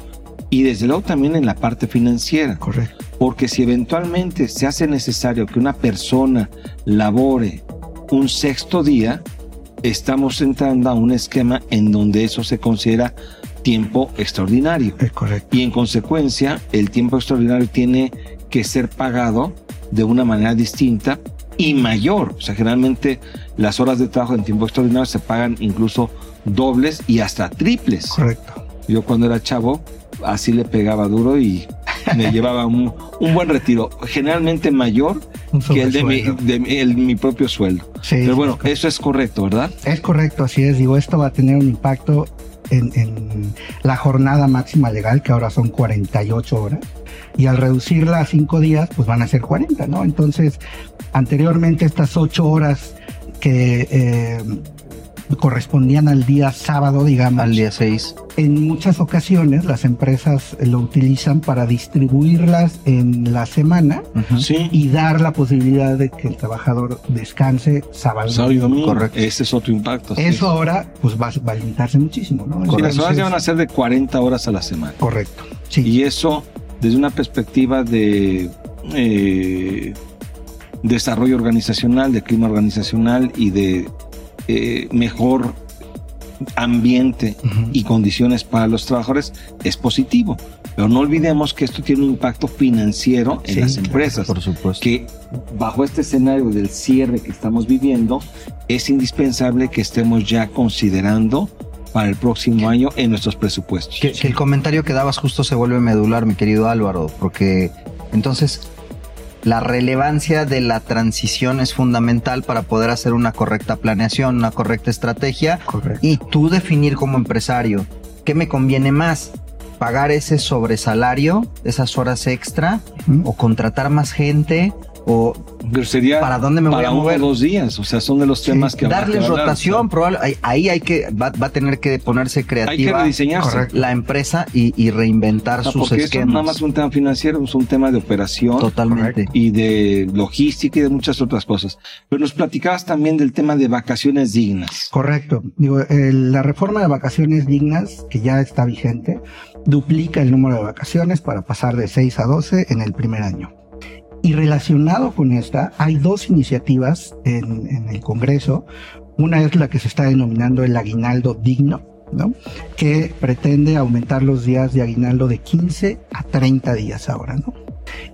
y desde luego también en la parte financiera. Correcto. Porque si eventualmente se hace necesario que una persona labore un sexto día, estamos entrando a un esquema en donde eso se considera tiempo extraordinario. Es correcto. Y en consecuencia, el tiempo extraordinario tiene que ser pagado de una manera distinta y mayor. O sea, generalmente las horas de trabajo en tiempo extraordinario se pagan incluso dobles y hasta triples. Correcto. Yo cuando era chavo, así le pegaba duro y me llevaba un, un buen retiro, generalmente mayor que el de, mi, de mi- el- mi propio sueldo. Sí, Pero bueno, eso es correcto, ¿verdad? Es correcto, así es. Digo, esto va a tener un impacto en, la jornada máxima legal, que ahora son 48 horas. Y al reducirla a cinco días, pues van a ser 40, ¿no? Entonces, anteriormente estas ocho horas que eh, correspondían al día sábado, digamos. Al día 6. En muchas ocasiones las empresas lo utilizan para distribuirlas en la semana Sí. y dar la posibilidad de que el trabajador descanse sábado. Sábado y domingo. Correcto. Ese es otro impacto. sí. Eso ahora pues va, va a limitarse muchísimo, ¿no? Sí, las horas ya van a ser de 40 horas a la semana. Correcto. Sí. Y eso, desde una perspectiva de eh, desarrollo organizacional, de clima organizacional y de eh, mejor ambiente y condiciones para los trabajadores, es positivo. Pero no olvidemos que esto tiene un impacto financiero en Sí, las claro, empresas. Por supuesto. que bajo este escenario del cierre que estamos viviendo, es indispensable que estemos ya considerando para el próximo año en nuestros presupuestos. Que, que el comentario que dabas justo se vuelve medular, mi querido Álvaro, porque entonces la relevancia de la transición es fundamental para poder hacer una correcta planeación, una correcta estrategia y tú definir como empresario qué me conviene más, pagar ese sobresalario, esas horas extra o contratar más gente o sería para dónde me voy para a mover. dos días, o sea, son de los temas que darles que hablar. rotación, probable, ahí, hay que va, va a tener que ponerse creativa rediseñarse. Correcto. la empresa y, y reinventar O sea, sus porque eso esquemas. no nada más un tema financiero, es un tema de operación. Totalmente. Y de logística y de muchas otras cosas. Pero nos platicabas también del tema de vacaciones dignas. Correcto. Digo, el- la reforma de vacaciones dignas, que ya está vigente, duplica el número de vacaciones para pasar de 6 a 12 en el primer año. Y relacionado con esta, hay dos iniciativas en, en el Congreso. Una es la que se está denominando el aguinaldo digno, ¿no? que pretende aumentar los días de aguinaldo de 15 a 30 días ahora. ¿no?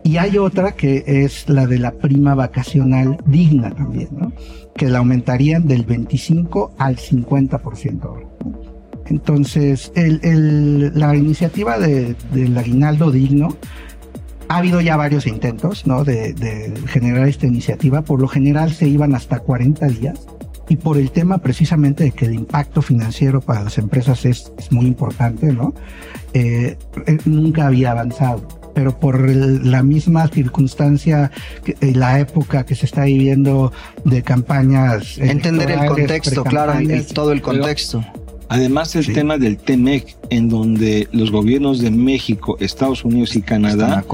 Y hay otra que es la de la prima vacacional digna también, ¿no? que la aumentarían del 25 al 50% ahora. ¿no? Entonces, el- el- la iniciativa de- del aguinaldo digno ha habido ya varios intentos ¿no? de, de generar esta iniciativa. Por lo general se iban hasta 40 días y por el tema precisamente de que el impacto financiero para las empresas es, es muy importante, ¿no? Eh, eh, nunca había avanzado. Pero por el- la misma circunstancia, que- eh, la época que se está viviendo de campañas. Entender el contexto, claro, precampañas, todo el contexto. Además, el tema del TEMEC, en donde los gobiernos de México, Estados Unidos y Canadá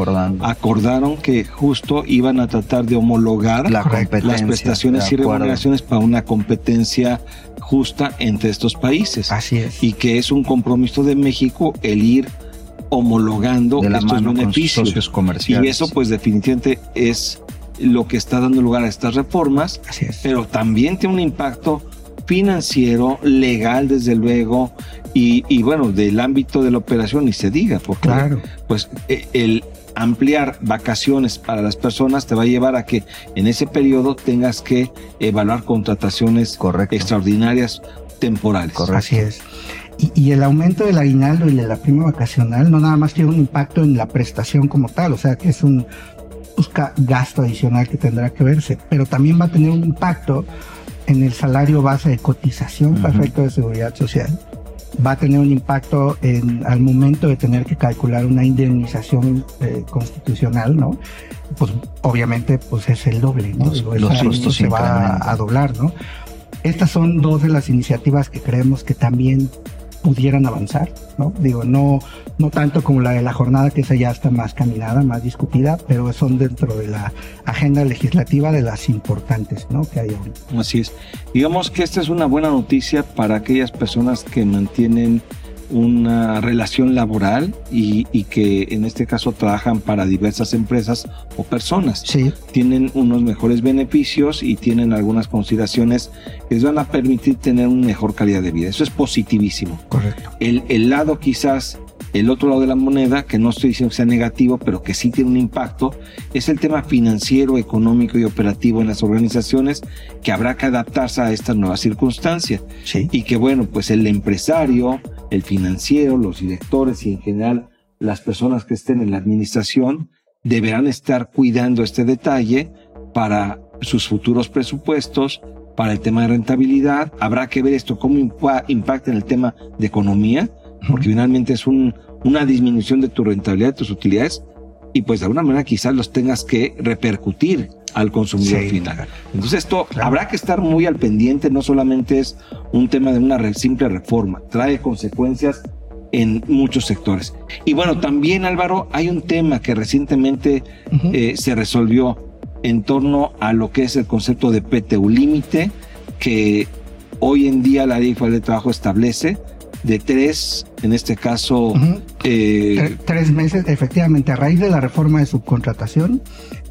acordaron que justo iban a tratar de homologar La las prestaciones y remuneraciones para una competencia justa entre estos países. Así es. Y que es un compromiso de México el ir homologando De la estos mano con sus beneficios. socios comerciales. Y eso, pues, definitivamente es lo que está dando lugar a estas reformas. Así es. Pero también tiene un impacto financiero, legal, desde luego, y, y bueno, del ámbito de la operación ni se diga, porque Claro. pues eh, el ampliar vacaciones para las personas te va a llevar a que en ese periodo tengas que evaluar contrataciones extraordinarias temporales. Así es. Y, y el aumento del aguinaldo y de la prima vacacional no nada más tiene un impacto en la prestación como tal, o sea que es un gasto adicional que tendrá que verse, pero también va a tener un impacto en el salario base de cotización para efecto de seguridad social. Va a tener un impacto en, al momento de tener que calcular una indemnización eh, constitucional, ¿no? Pues obviamente pues es el doble, ¿no? Los- los costos se va a doblar, ¿no? Estas son dos de las iniciativas que creemos que también pudieran avanzar, ¿no? Digo, no, no tanto como la de la jornada, que esa ya está más caminada, más discutida, pero son dentro de la agenda legislativa de las importantes, ¿no? Que hay ahorita. Así es. Digamos que esta es una buena noticia para aquellas personas que mantienen una relación laboral y, y que en este caso trabajan para diversas empresas o personas. Sí. Tienen unos mejores beneficios y tienen algunas consideraciones que les van a permitir tener una mejor calidad de vida. Eso es positivísimo. Correcto. El, el lado quizás, el otro lado de la moneda, que no estoy diciendo que sea negativo, pero que sí tiene un impacto, es el tema financiero, económico y operativo en las organizaciones que habrá que adaptarse a esta nueva circunstancia. Y que bueno, pues el empresario, el financiero, los directores y en general las personas que estén en la administración deberán estar cuidando este detalle para sus futuros presupuestos, para el tema de rentabilidad. Habrá que ver esto cómo impa- impacta en el tema de economía, porque finalmente es un- una disminución de tu rentabilidad, de tus utilidades, y pues de alguna manera quizás los tengas que repercutir al consumidor Sí, final. Entonces esto habrá que estar muy al pendiente, no solamente es un tema de una simple reforma, trae consecuencias en muchos sectores. Y bueno, también Álvaro, hay un tema que recientemente eh, se resolvió en torno a lo que es el concepto de PTU límite, que hoy en día la Ley Federal de Trabajo establece de tres, en este caso, eh, Tre- tres meses, efectivamente, a raíz de la reforma de subcontratación,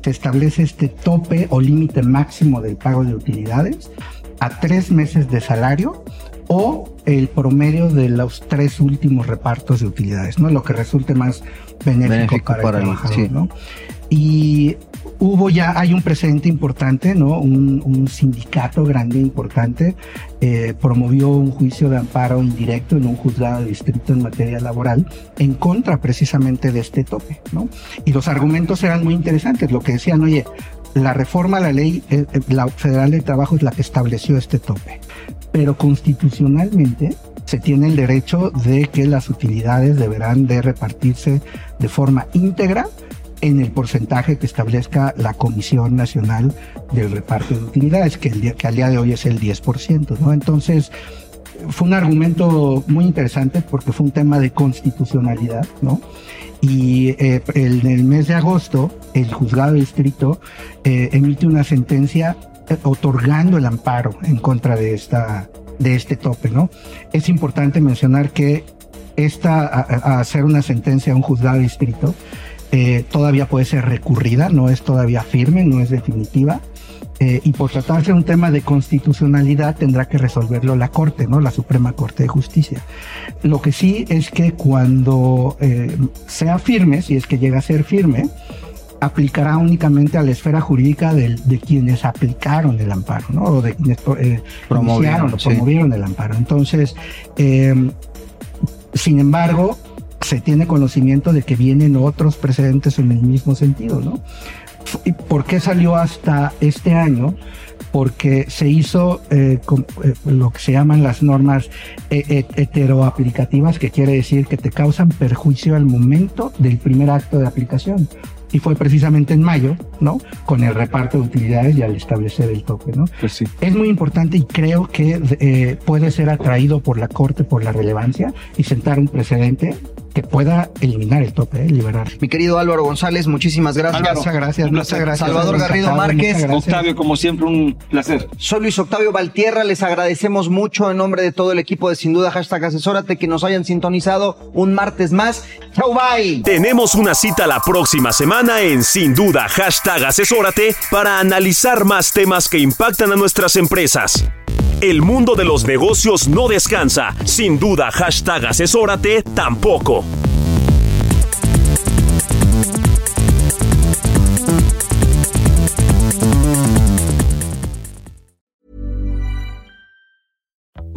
se establece este tope o límite máximo del pago de utilidades a tres meses de salario o el promedio de los tres últimos repartos de utilidades, ¿no? Lo que resulte más benéfico, Benéfico para, para el el- trabajador, sí. ¿no? Y hubo ya, hay un precedente importante, ¿no? Un, sindicato grande, importante, eh, promovió un juicio de amparo indirecto en un juzgado de distrito en materia laboral en contra precisamente de este tope, ¿no? Y los argumentos eran muy interesantes, lo que decían, oye, la reforma a la ley eh, eh, la federal de trabajo es la que estableció este tope, pero constitucionalmente se tiene el derecho de que las utilidades deberán de repartirse de forma íntegra en el porcentaje que establezca la Comisión Nacional del Reparto de Utilidades, que, el día, que al día de hoy es el 10%, ¿no? Entonces, fue un argumento muy interesante porque fue un tema de constitucionalidad, ¿no? Y eh, en el mes de agosto, el juzgado de distrito eh, emite una sentencia eh, otorgando el amparo en contra de esta de este tope, ¿no? Es importante mencionar que esta a, hacer una sentencia a un juzgado de distrito eh, todavía puede ser recurrida, no es todavía firme, no es definitiva. Eh, y por tratarse de un tema de constitucionalidad tendrá que resolverlo la Corte, ¿no? La Suprema Corte de Justicia. Lo que sí es que cuando eh, sea firme, si es que llega a ser firme, aplicará únicamente a la esfera jurídica de, de quienes aplicaron el amparo, ¿no? O de quienes eh, Promovieron, sí. promovieron el amparo. Entonces, sin embargo, se tiene conocimiento de que vienen otros precedentes en el mismo sentido, ¿no? ¿Y por qué salió hasta este año? Porque se hizo eh, con, eh, lo que se llaman las normas eh, eh, heteroaplicativas, que quiere decir que te causan perjuicio al momento del primer acto de aplicación. Y fue precisamente en mayo, ¿no? Con el reparto de utilidades y al establecer el tope, ¿no? Pues sí. Es muy importante y creo que eh, puede ser atraído por la Corte por la relevancia y sentar un precedente que pueda eliminar el tope, eh, liberar. Mi querido Álvaro González, muchísimas gracias. Álvaro, muchas gracias, muchas gracias. Salvador Garrido Márquez. Octavio, como siempre, un placer. Soy Luis Octavio Valtierra, les agradecemos mucho en nombre de todo el equipo de Sin Duda Hashtag Asesórate que nos hayan sintonizado un martes más. Chau, bye. Tenemos una cita la próxima semana en Sin Duda Hashtag Asesórate para analizar más temas que impactan a nuestras empresas. El mundo de los negocios no descansa. Sin duda, hashtag asesórate tampoco.